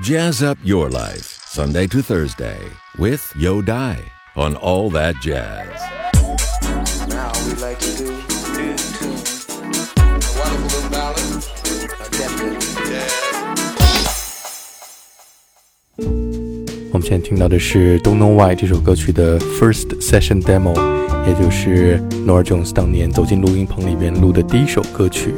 Jazz up your life, Sunday to Thursday, with Yo Dai on All That Jazz. Now we like to do is to a wonderful little ballad, a definite jazz. 我们现在听到的是《Don't Know Why》这首歌曲的 First Session Demo，也就是 Norah Jones 当年走进录音棚里边录的第一首歌曲。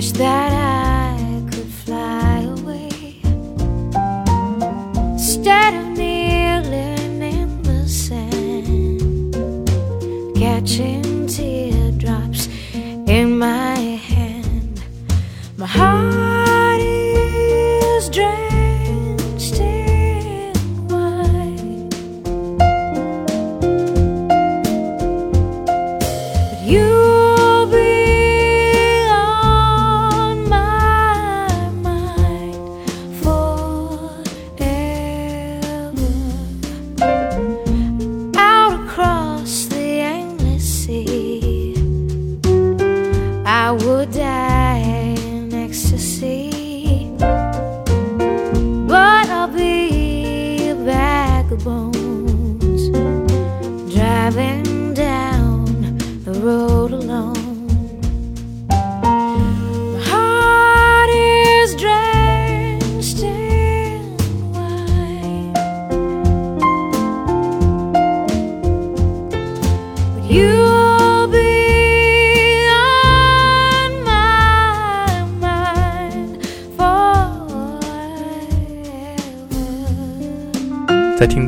Wish that I could fly away. Instead of kneeling in the sand, catching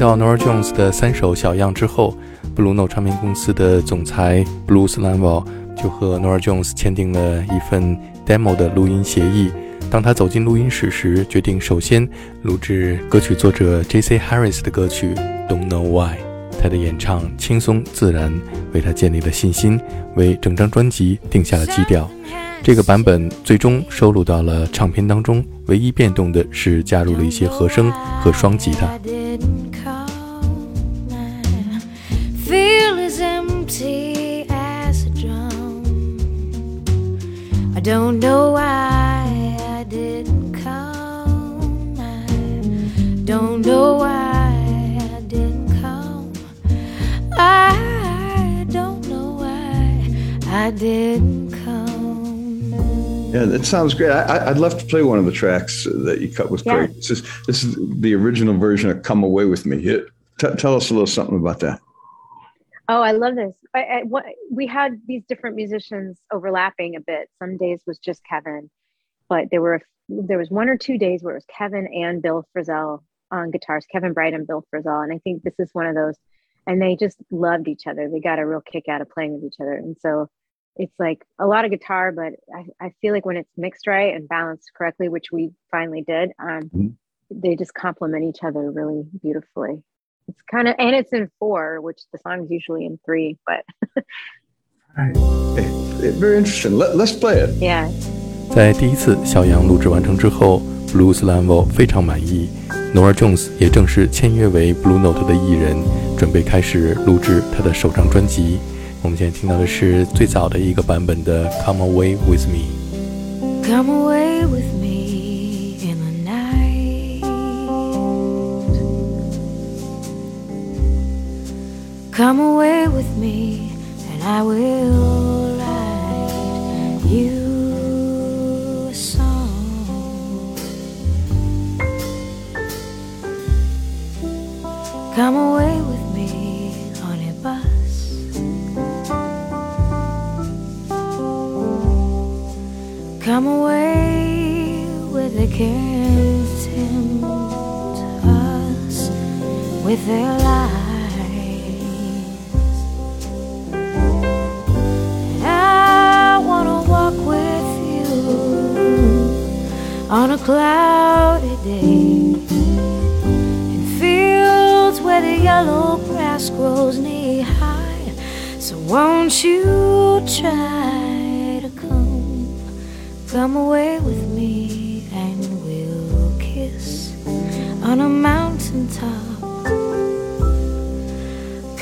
到 Nora Jones 的三首小样之后，Blue No 唱片公司的总裁 Bruce Lanvall 就和 Nora Jones 签订了一份 demo 的录音协议。当他走进录音室时，决定首先录制歌曲作者 J.C. Harris 的歌曲《Don't Know Why》。他的演唱轻松自然，为他建立了信心，为整张专辑定下了基调。这个版本最终收录到了唱片当中，唯一变动的是加入了一些和声和双吉他 empty as a drum. I don't know why I didn't come. I don't know why I didn't come. I don't know why I didn't come. Yeah, that sounds great. I, I'd love to play one of the tracks that you cut with Yeah. Craig. This is this is the original version of "Come Away with Me." It- t- tell us a little something about that. Oh, I love this. I, I, what, we had these different musicians overlapping a bit. Some days was just Kevin, but there were there was one or two days where it was Kevin and Bill Frisell on guitars, Kevin Breit and Bill Frisell, and I think this is one of those. And they just loved each other. They got a real kick out of playing with each other, and so it's like a lot of guitar, but I, I feel like when it's mixed right and balanced correctly, which we finally did, um, Mhm. they just complement each other really beautifully it's kind of and it's in four which the song's usually in three but right. it, very interesting Let, let's play it yeah 在第一次小羊录制完成之后，Bruce Lundvall 非常满意，Norah Jones 也正式签约为 Blue Note 的艺人，准备开始录制她的首张专辑。我们现在听到的是最早的一个版本的《Come Away With Me》。Come away with me. Come away with me, and I will ride you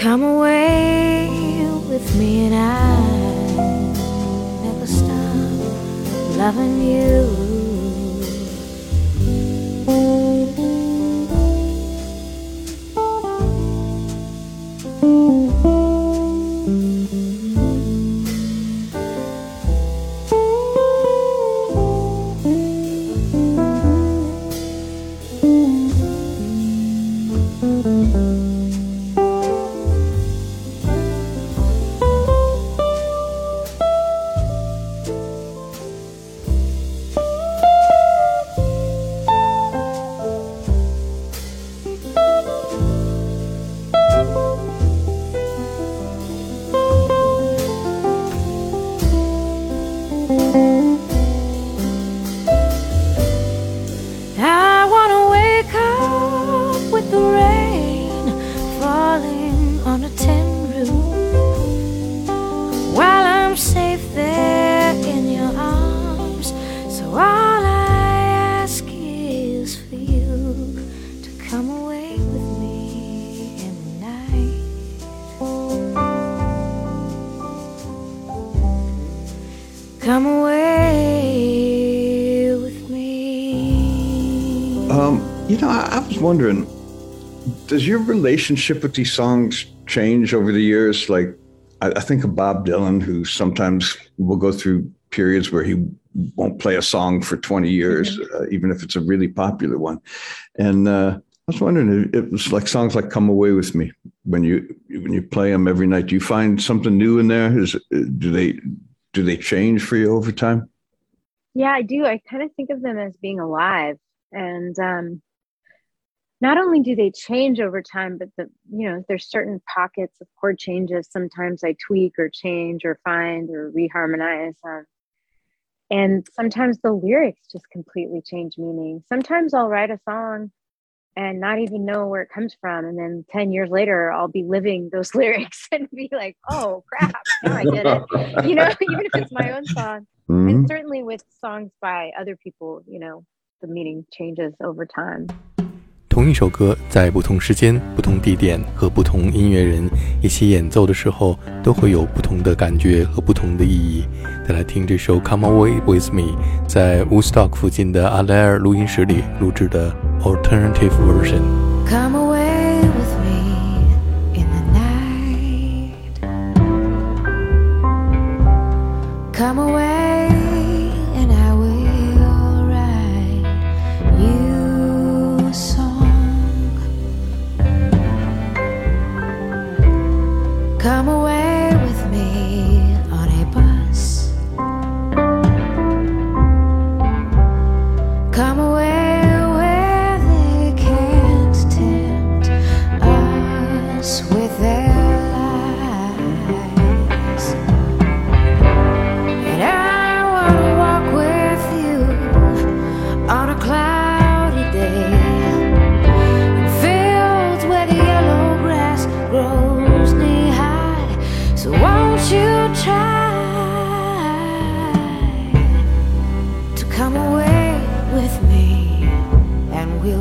Come away with me and I never stop loving you. Does your relationship with these songs change over the years? Like, I, I think of Bob Dylan, who sometimes will go through periods where he won't play a song for 20 years, uh, even if it's a really popular one. And uh, I was wondering, if it was like songs like "Come Away with Me." When you when you play them every night, do you find something new in there? Is do they do they change for you over time? Yeah, I do. I kind of think of them as being alive. And um, not only do they change over time, but the you know, there's certain pockets of chord changes. Sometimes I tweak or change or find or reharmonize. Um, and sometimes the lyrics just completely change meaning. Sometimes I'll write a song and not even know where it comes from. And then 10 years later, I'll be living those lyrics and be like, oh crap, now I get it. You know, even if it's my own song. Mhm. And certainly with songs by other people, you know, the meaning changes over time. 同一首歌在不同时间、不同地点和不同音乐人一起演奏的时候，都会有不同的感觉和不同的意义。再来听这首《Come Away with Me》，在 Woodstock 附近的阿莱尔录音室里录制的 Alternative Version。Come away with me in the night. Come away,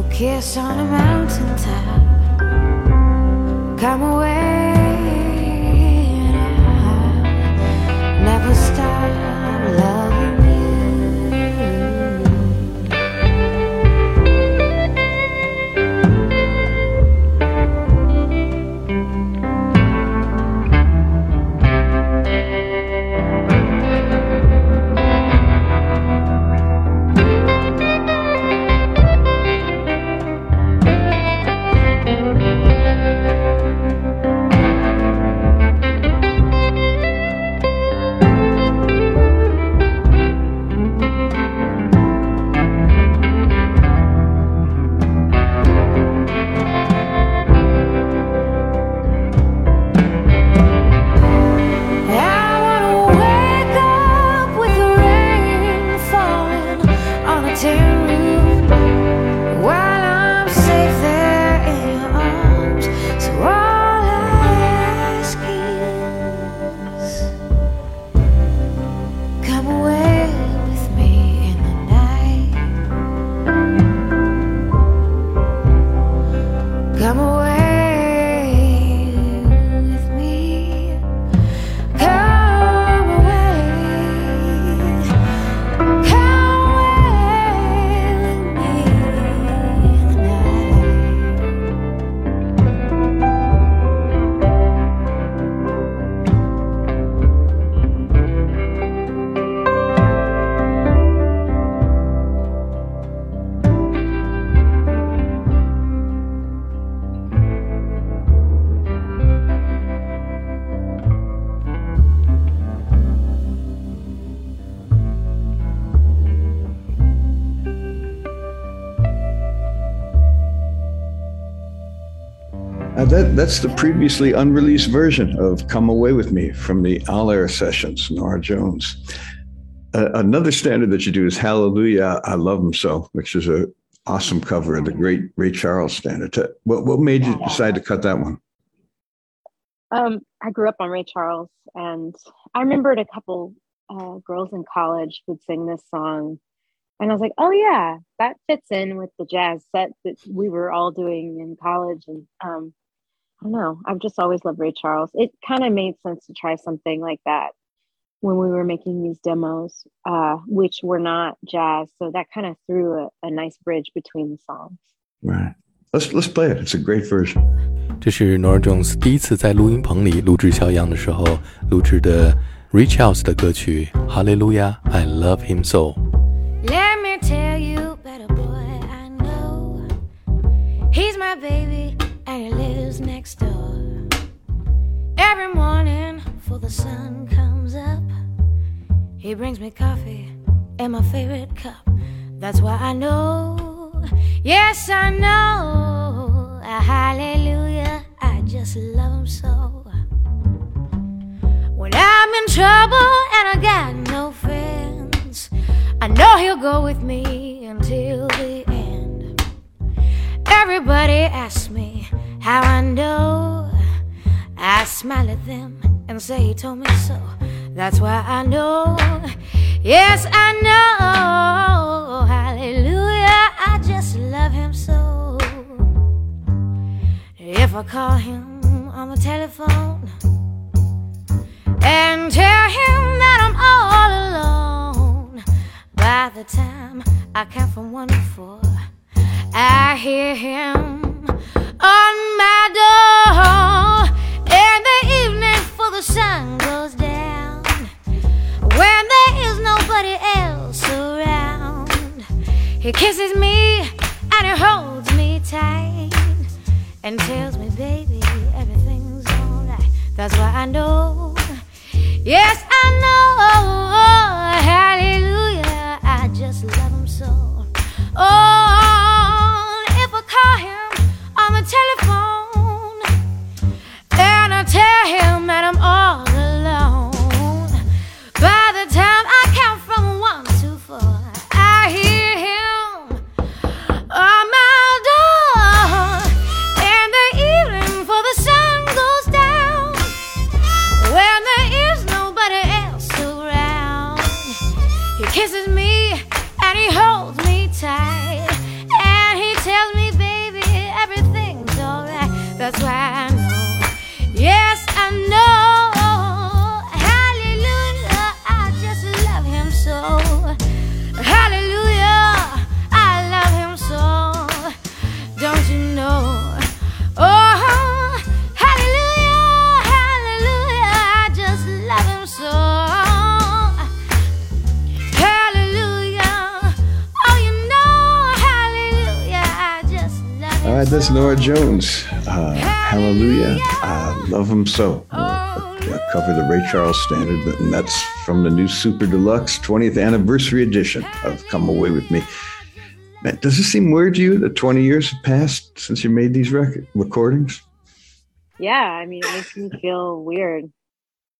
kiss on a mountaintop. Come away that that's the previously unreleased version of "Come Away with Me" from the Allaire sessions. Norah Jones. Uh, another standard that you do is "Hallelujah, I Love Him So," which is a awesome cover of the great Ray Charles standard. What what made you decide to cut that one? Um, I grew up on Ray Charles, and I remembered a couple uh, girls in college would sing this song, and I was like, "Oh yeah, that fits in with the jazz set that we were all doing in college." And um, I don't know. I've just always loved Ray Charles. It kind of made sense to try something like that when we were making these demos, uh, which were not jazz. So that kind of threw a, a nice bridge between the songs. Right. Let's let's play it. It's a great version. 这是 Norah Jones 第一次在录音棚里录制肖央的时候录制的 Rich House 的歌曲《Hallelujah I Love Him So》。Next door. Every morning before the sun comes up, he brings me coffee in my favorite cup. That's why I know, yes, I know. Hallelujah, I just love him so. When I'm in trouble and I got no friends, I know he'll go with me until the end. Everybody asks me how I know. I smile at them and say he told me so. That's why I know. Yes, I know. Hallelujah. I just love him so. If I call him on the telephone and tell him that I'm all alone, by the time I count from one to four, I hear him on my door in the evening before the sun goes down. When there is nobody else around he kisses me and he holds me tight and tells me baby everything's alright. That's why I know. Yes I know love him All right, that's so. Norah Jones. Uh, Hallelujah, I love him so. Cover the Ray Charles standard, and that's from the new Super Deluxe 20th anniversary edition of "Come Away with Me." Man, does it seem weird to you that 20 years have passed since you made these record recordings? Yeah, I mean, it makes me feel weird.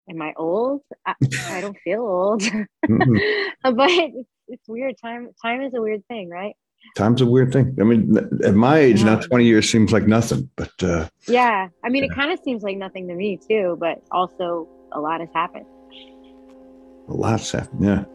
Am I old? I, I don't feel old, Mhm. but it's, it's weird. Time time is a weird thing, right? time's a weird thing. I mean, at my age, yeah. now 20 years seems like nothing, but uh, yeah, I mean, yeah. it kind of seems like nothing to me too, but also a lot has happened. A lot's happened, yeah.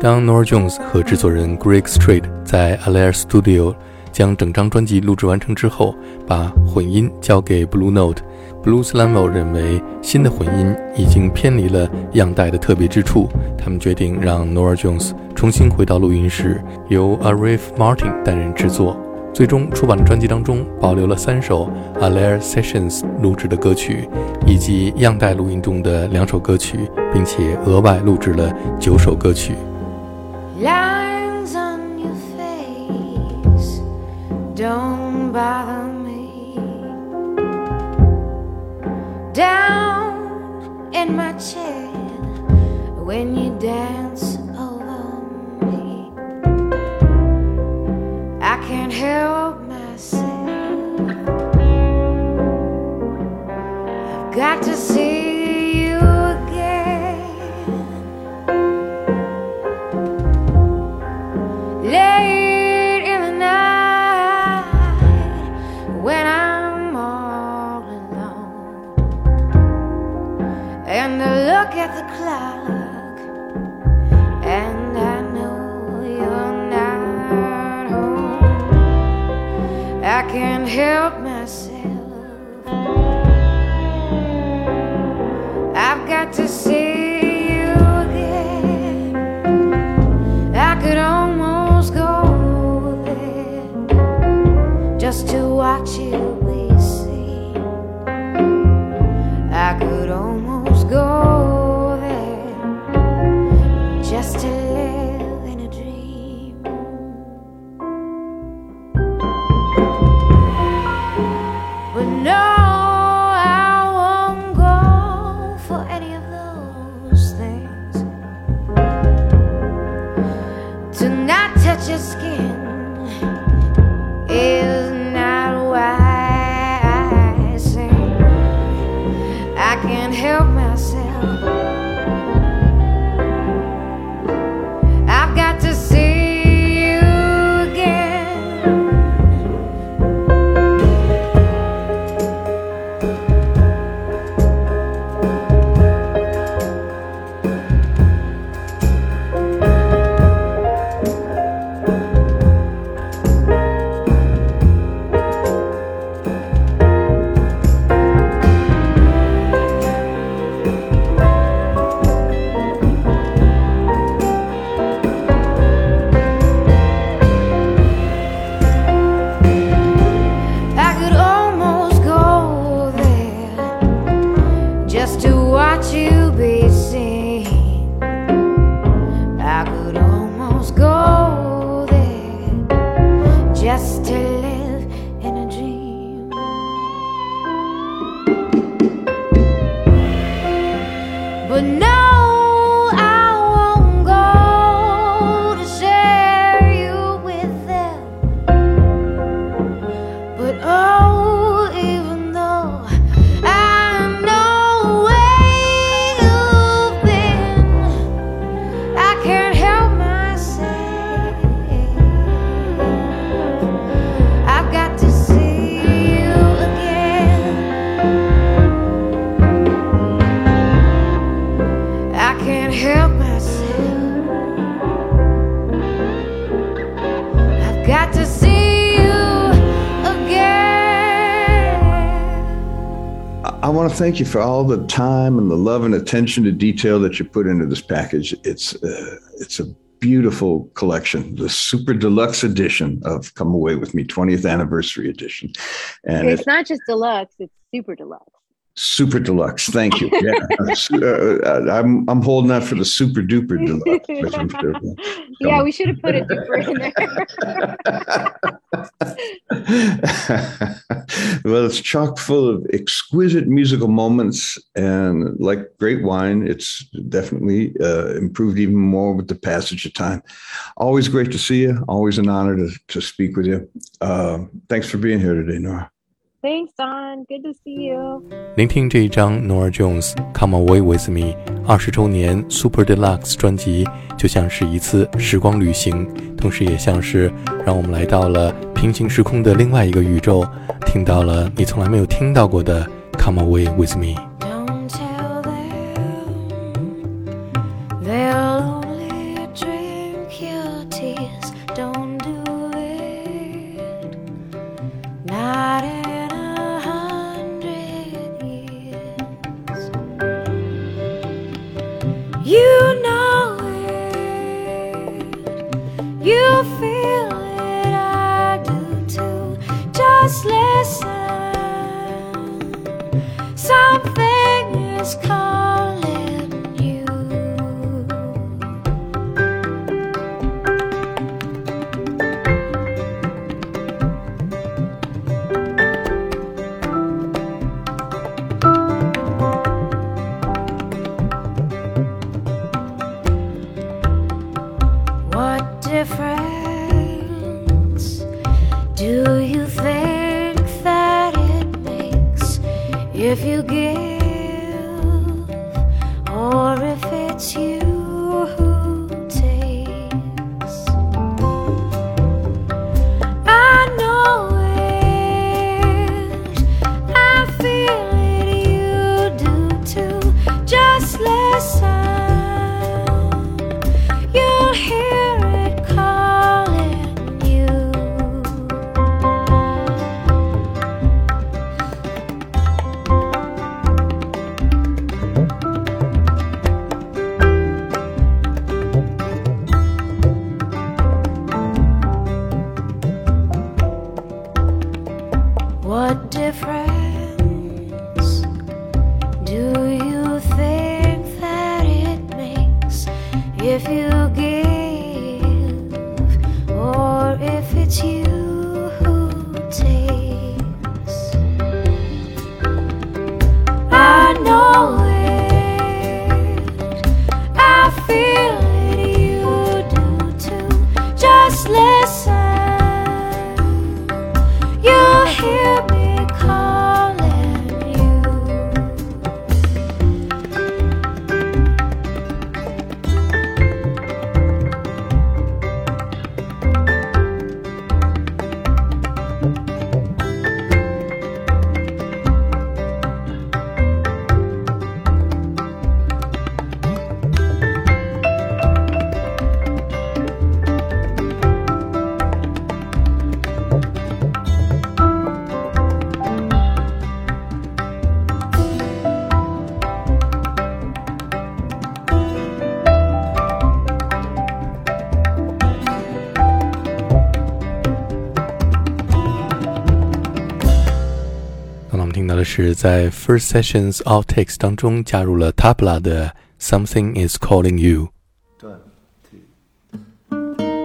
当 Norah Jones 和制作人 Craig Street 在 Allaire Studio 将整张专辑录制完成之后，把混音交给 Blue Note。Blues Lambo 认为新的混音已经偏离了样带的特别之处，他们决定让 Nora Jones 重新回到录音室，由 Arif Martin 担任制作。最终出版的专辑当中保留了三首 Alair Sessions 录制的歌曲，以及样带录音中的两首歌曲，并且额外录制了九首歌曲。Lines on your face don't bother down in my chair when you dance over me. I can't help myself. I've got to see. Look at the clock and I know you're not home. I can't help your skin thank you for all the time and the love and attention to detail that you put into this package. It's uh, it's a beautiful collection, the super deluxe edition of "Come Away with Me" 20th anniversary edition, and it's It's not just deluxe; it's super deluxe. Super deluxe. Thank you. Yeah, uh, I'm I'm holding out for the super duper deluxe. which I'm sure will yeah, we should have put a duper in there. well, it's chock full of exquisite musical moments, and like great wine, it's definitely uh, improved even more with the passage of time. Always great to see you. Always an honor to, to speak with you. Uh, thanks for being here today, Norah. Thanks, Don. Good to see you. 聆听这一张 Norah Jones《Come Away with Me》二十周年 Super Deluxe 专辑，就像是一次时光旅行，同时也像是让我们来到了平行时空的另外一个宇宙，听到了你从来没有听到过的《Come Away with Me》。Something 是在 First Sessions Outtakes 当中加入了 Tabla 的 Something Is Calling You。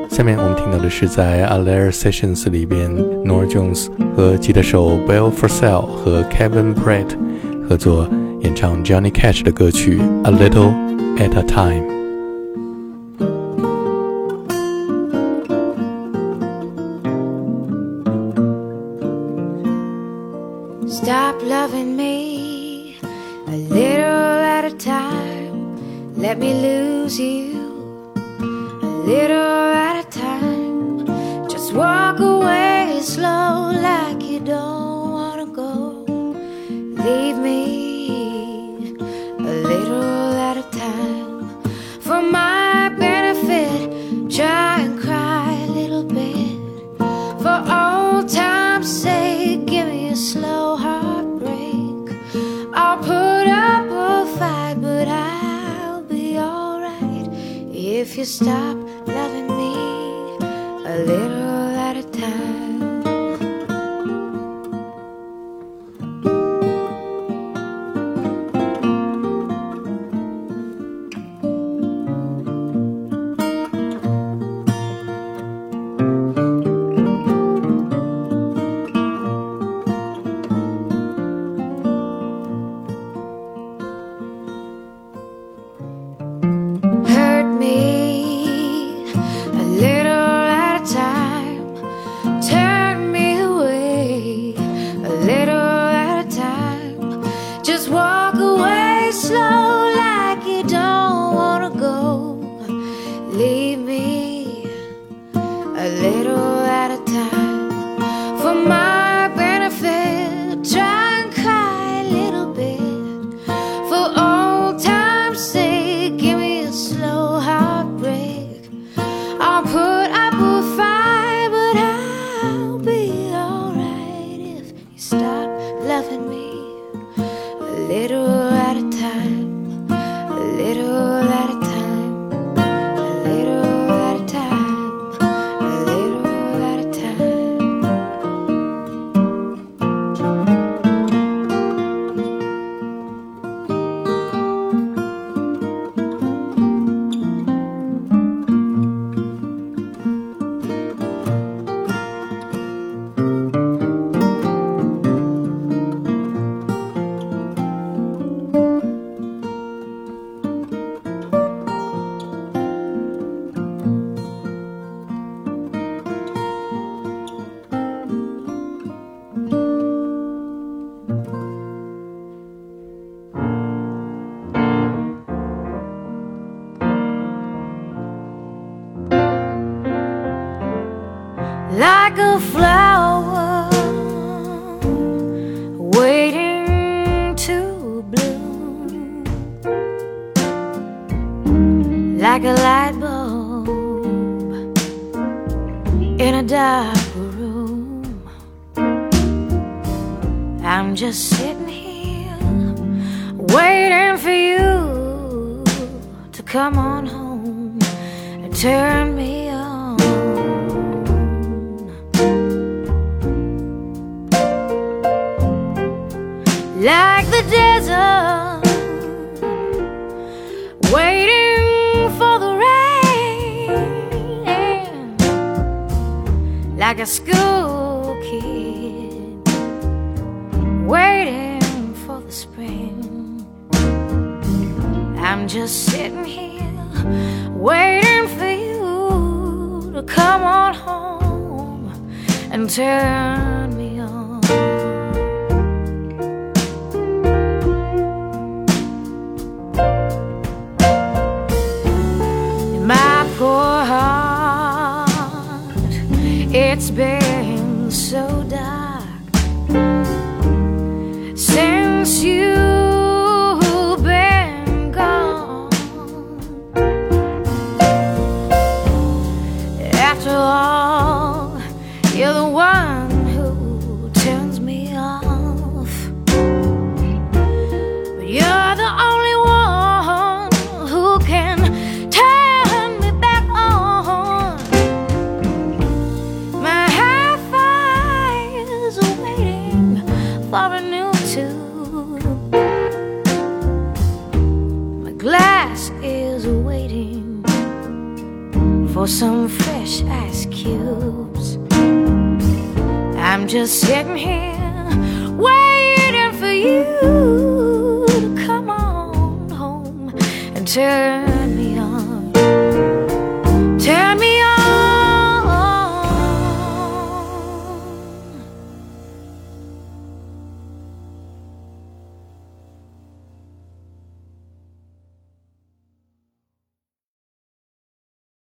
下面我们听到的是在 Allaire Sessions 里边 n o r Jones 和吉他手 Bill Frisell 和 Kevin Breit 合作演唱 Johnny Cash 的歌曲 A Little at a Time。stop loving me a little? like a school kid waiting for the spring. I'm just sitting here waiting for you to come on home and turn.